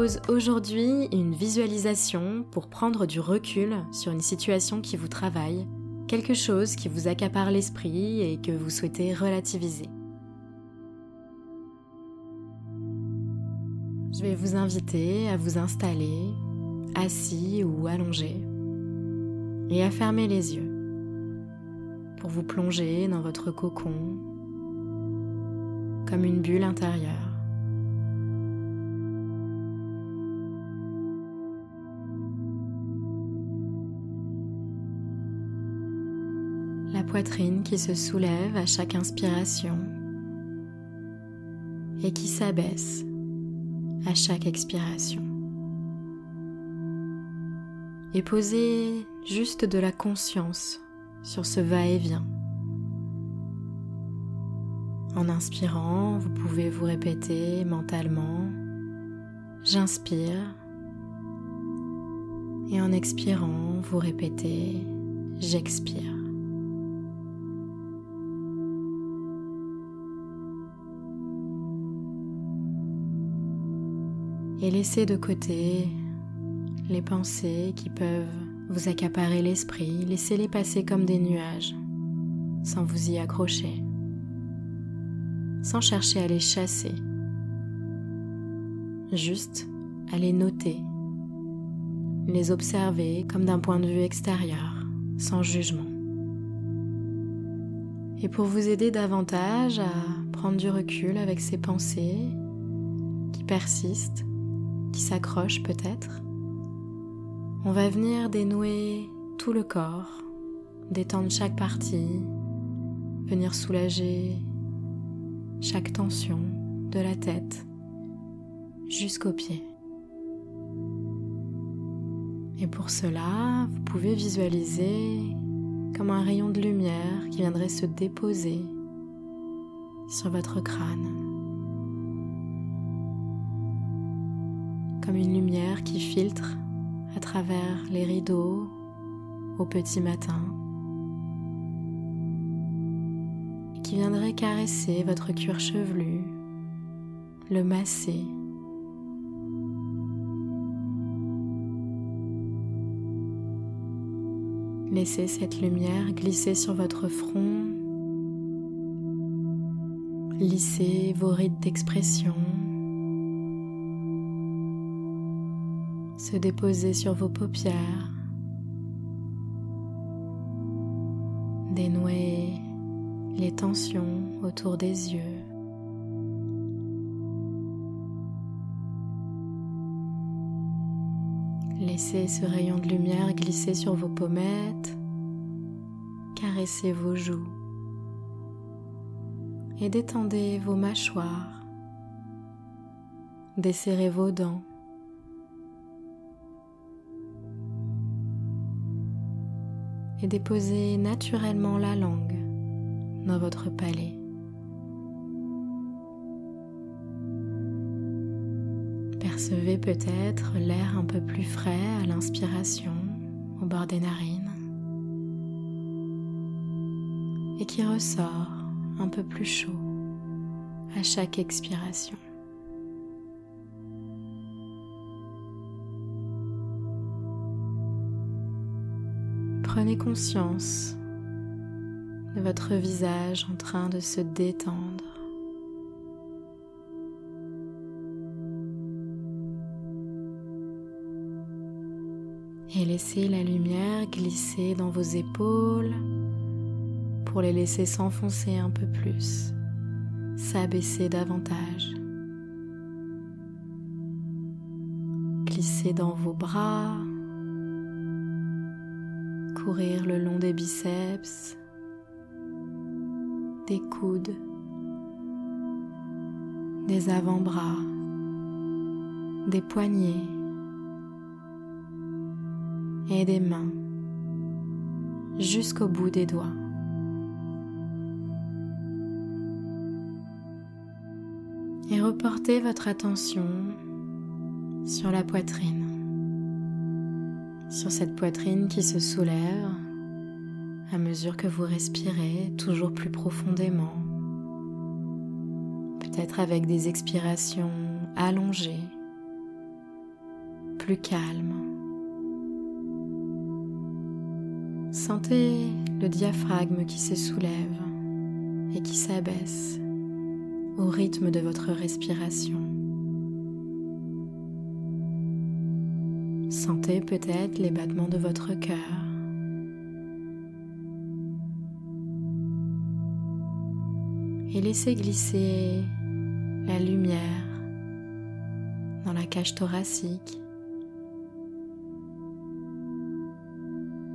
propose aujourd'hui une visualisation pour prendre du recul sur une situation qui vous travaille, quelque chose qui vous accapare l'esprit et que vous souhaitez relativiser. Je vais vous inviter à vous installer assis ou allongé et à fermer les yeux pour vous plonger dans votre cocon comme une bulle intérieure. Poitrine qui se soulève à chaque inspiration et qui s'abaisse à chaque expiration. Et posez juste de la conscience sur ce va-et-vient. En inspirant, vous pouvez vous répéter mentalement J'inspire. Et en expirant, vous répétez J'expire. Et laissez de côté les pensées qui peuvent vous accaparer l'esprit, laissez-les passer comme des nuages, sans vous y accrocher, sans chercher à les chasser, juste à les noter, les observer comme d'un point de vue extérieur, sans jugement. Et pour vous aider davantage à prendre du recul avec ces pensées qui persistent, qui s'accrochent peut-être, on va venir dénouer tout le corps, détendre chaque partie, venir soulager chaque tension de la tête jusqu'aux pieds. Et pour cela, vous pouvez visualiser comme un rayon de lumière qui viendrait se déposer sur votre crâne. Comme une lumière qui filtre à travers les rideaux au petit matin qui viendrait caresser votre cuir chevelu, le masser. Laissez cette lumière glisser sur votre front, lisser vos rides d'expression. Se déposer sur vos paupières, dénouer les tensions autour des yeux. Laissez ce rayon de lumière glisser sur vos pommettes, caresser vos joues et détendez vos mâchoires, desserrez vos dents. Et déposez naturellement la langue dans votre palais. Percevez peut-être l'air un peu plus frais à l'inspiration au bord des narines et qui ressort un peu plus chaud à chaque expiration. Prenez conscience de votre visage en train de se détendre. Et laissez la lumière glisser dans vos épaules pour les laisser s'enfoncer un peu plus, s'abaisser davantage. Glisser dans vos bras, courir le long des biceps, des coudes, des avant-bras, des poignets et des mains jusqu'au bout des doigts. Et reportez votre attention sur la poitrine sur cette poitrine qui se soulève à mesure que vous respirez toujours plus profondément, peut-être avec des expirations allongées plus calme. Sentez le diaphragme qui se soulève et qui s'abaisse au rythme de votre respiration. Sentez peut-être les battements de votre cœur. Et laissez glisser la lumière dans la cage thoracique,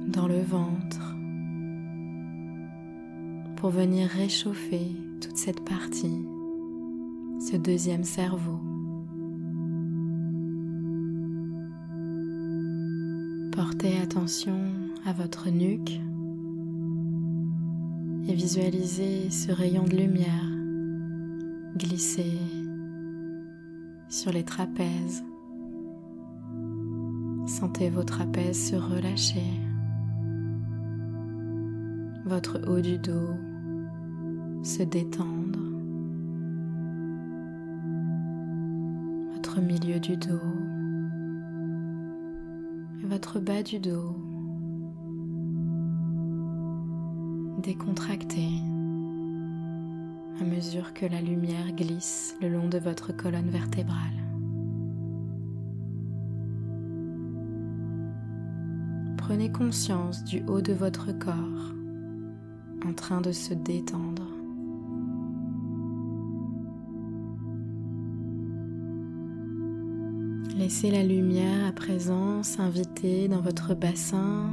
dans le ventre, pour venir réchauffer toute cette partie, ce deuxième cerveau. Portez attention à votre nuque et visualisez ce rayon de lumière glisser sur les trapèzes. Sentez vos trapèzes se relâcher, votre haut du dos se détendre, votre milieu du dos votre bas du dos décontracter à mesure que la lumière glisse le long de votre colonne vertébrale. Prenez conscience du haut de votre corps en train de se détendre. Laissez la lumière à présent s'inviter dans votre bassin.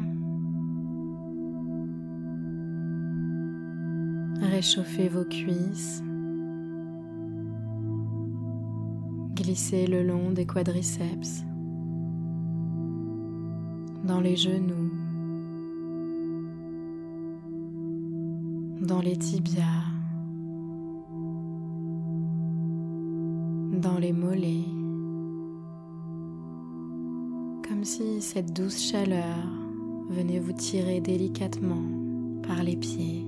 Réchauffez vos cuisses. Glissez le long des quadriceps, dans les genoux, dans les tibias, dans les mollets, comme si cette douce chaleur venait vous tirer délicatement par les pieds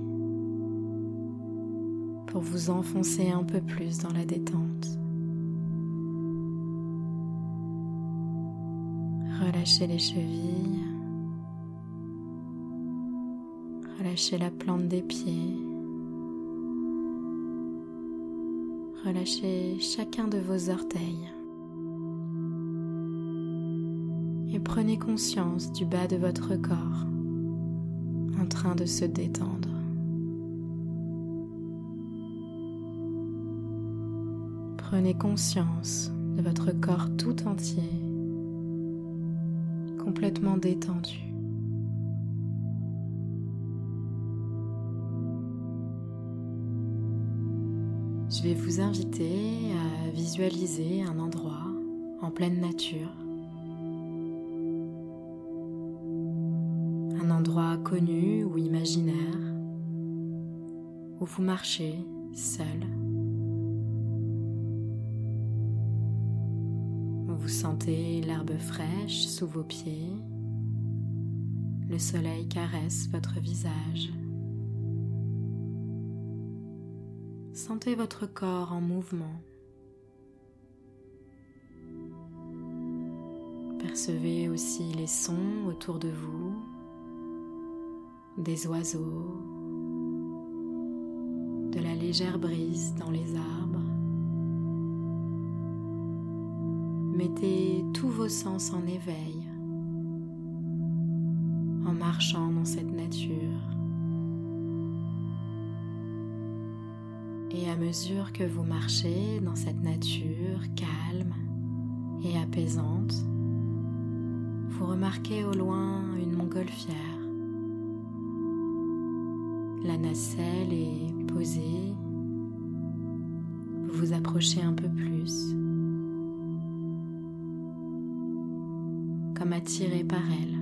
pour vous enfoncer un peu plus dans la détente. Relâchez les chevilles. Relâchez la plante des pieds. Relâchez chacun de vos orteils. Prenez conscience du bas de votre corps en train de se détendre. Prenez conscience de votre corps tout entier, complètement détendu. Je vais vous inviter à visualiser un endroit en pleine nature. Un endroit connu ou imaginaire où vous marchez seul Vous sentez l'herbe fraîche sous vos pieds. Le soleil caresse votre visage. Sentez votre corps en mouvement. Percevez aussi les sons autour de vous, des oiseaux, de la légère brise dans les arbres. Mettez tous vos sens en éveil en marchant dans cette nature. Et à mesure que vous marchez dans cette nature calme et apaisante, vous remarquez au loin une montgolfière. La nacelle est posée. Vous vous approchez un peu plus. comme attiré par elle.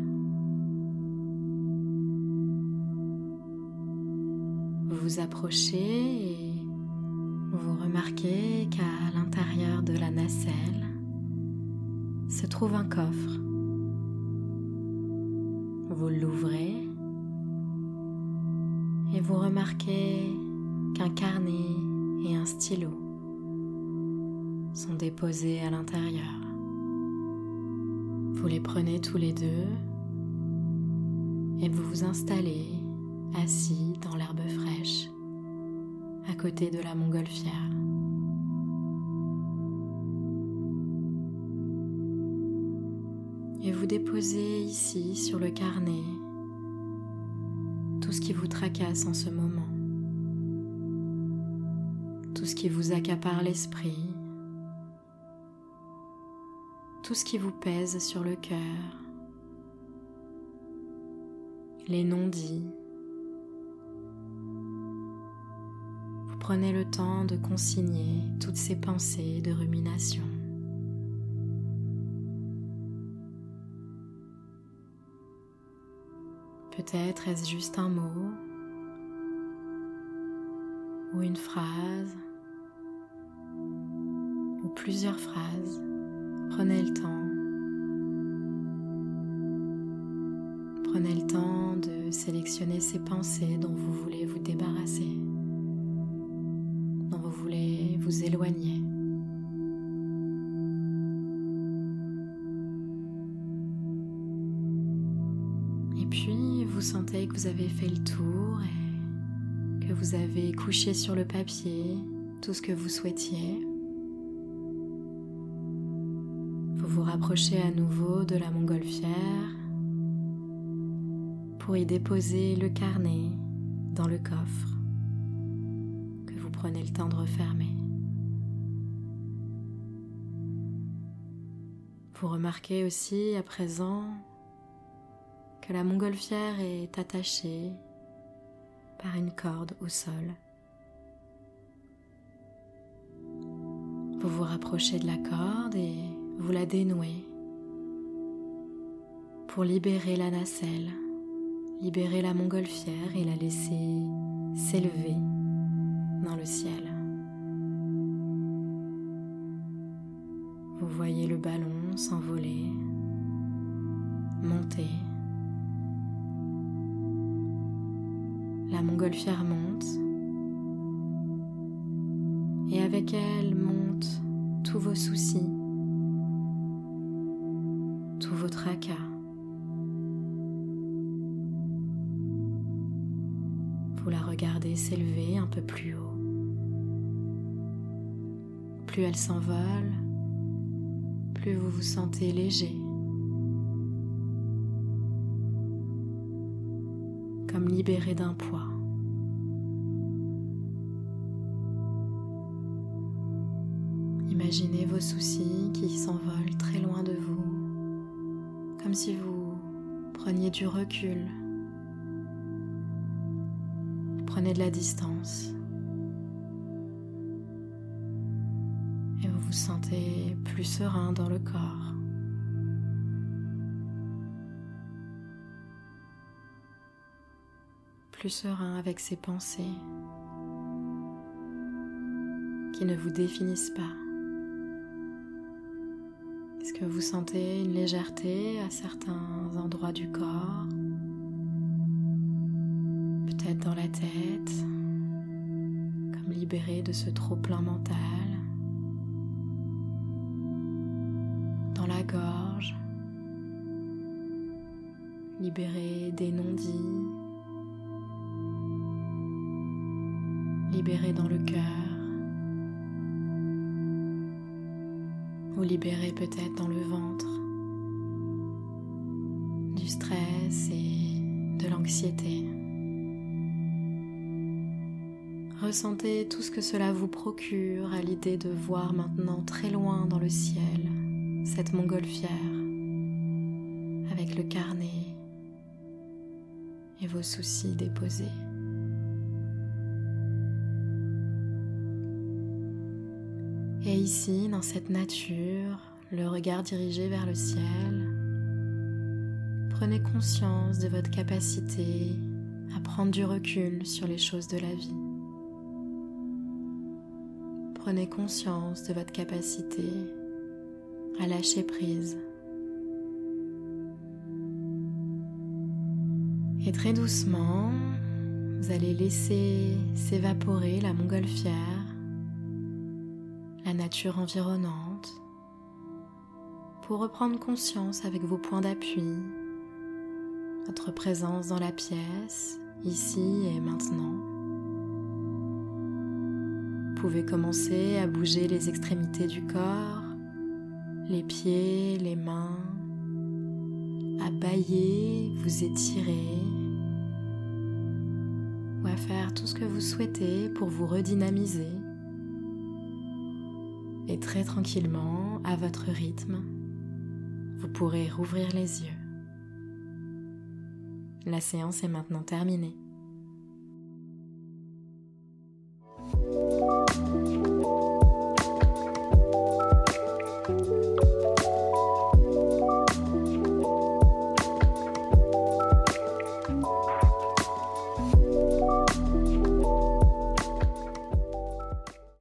Vous vous approchez et vous remarquez qu'à l'intérieur de la nacelle se trouve un coffre. Vous l'ouvrez et vous remarquez qu'un carnet et un stylo sont déposés à l'intérieur. Vous les prenez tous les deux et vous vous installez assis dans l'herbe fraîche à côté de la montgolfière. Et vous déposez ici sur le carnet ce qui vous tracasse en ce moment, tout ce qui vous accapare l'esprit, tout ce qui vous pèse sur le cœur, les non-dits. Vous prenez le temps de consigner toutes ces pensées de rumination. Peut-être est-ce juste un mot ou une phrase ou plusieurs phrases. Prenez le temps. Prenez le temps de sélectionner ces pensées dont vous voulez vous débarrasser, dont vous voulez vous éloigner. Que vous avez fait le tour et que vous avez couché sur le papier tout ce que vous souhaitiez, vous vous rapprochez à nouveau de la montgolfière pour y déposer le carnet dans le coffre que vous prenez le temps de refermer. Vous remarquez aussi à présent que la montgolfière est attachée par une corde au sol. Vous vous rapprochez de la corde et vous la dénouez pour libérer la nacelle, libérer la montgolfière et la laisser s'élever dans le ciel. Vous voyez le ballon s'envoler, monter La montgolfière monte et avec elle montent tous vos soucis, tous vos tracas. Vous la regardez s'élever un peu plus haut. Plus elle s'envole, plus vous vous sentez léger. comme libéré d'un poids. Imaginez vos soucis qui s'envolent très loin de vous, comme si vous preniez du recul. Vous prenez de la distance. Et vous vous sentez plus serein dans le corps. plus serein avec ces pensées qui ne vous définissent pas. Est-ce que vous sentez une légèreté à certains endroits du corps Peut-être dans la tête, comme libéré de ce trop-plein mental. Dans la gorge, libéré des non-dits libéré dans le cœur ou libéré peut-être dans le ventre du stress et de l'anxiété. Ressentez tout ce que cela vous procure à l'idée de voir maintenant très loin dans le ciel cette montgolfière avec le carnet et vos soucis déposés. Et ici, dans cette nature, le regard dirigé vers le ciel, prenez conscience de votre capacité à prendre du recul sur les choses de la vie. Prenez conscience de votre capacité à lâcher prise. Et très doucement, vous allez laisser s'évaporer la montgolfière nature environnante, pour reprendre conscience avec vos points d'appui, votre présence dans la pièce, ici et maintenant. Vous pouvez commencer à bouger les extrémités du corps, les pieds, les mains, à bailler, vous étirer ou à faire tout ce que vous souhaitez pour vous redynamiser. Et très tranquillement, à votre rythme, vous pourrez rouvrir les yeux. La séance est maintenant terminée.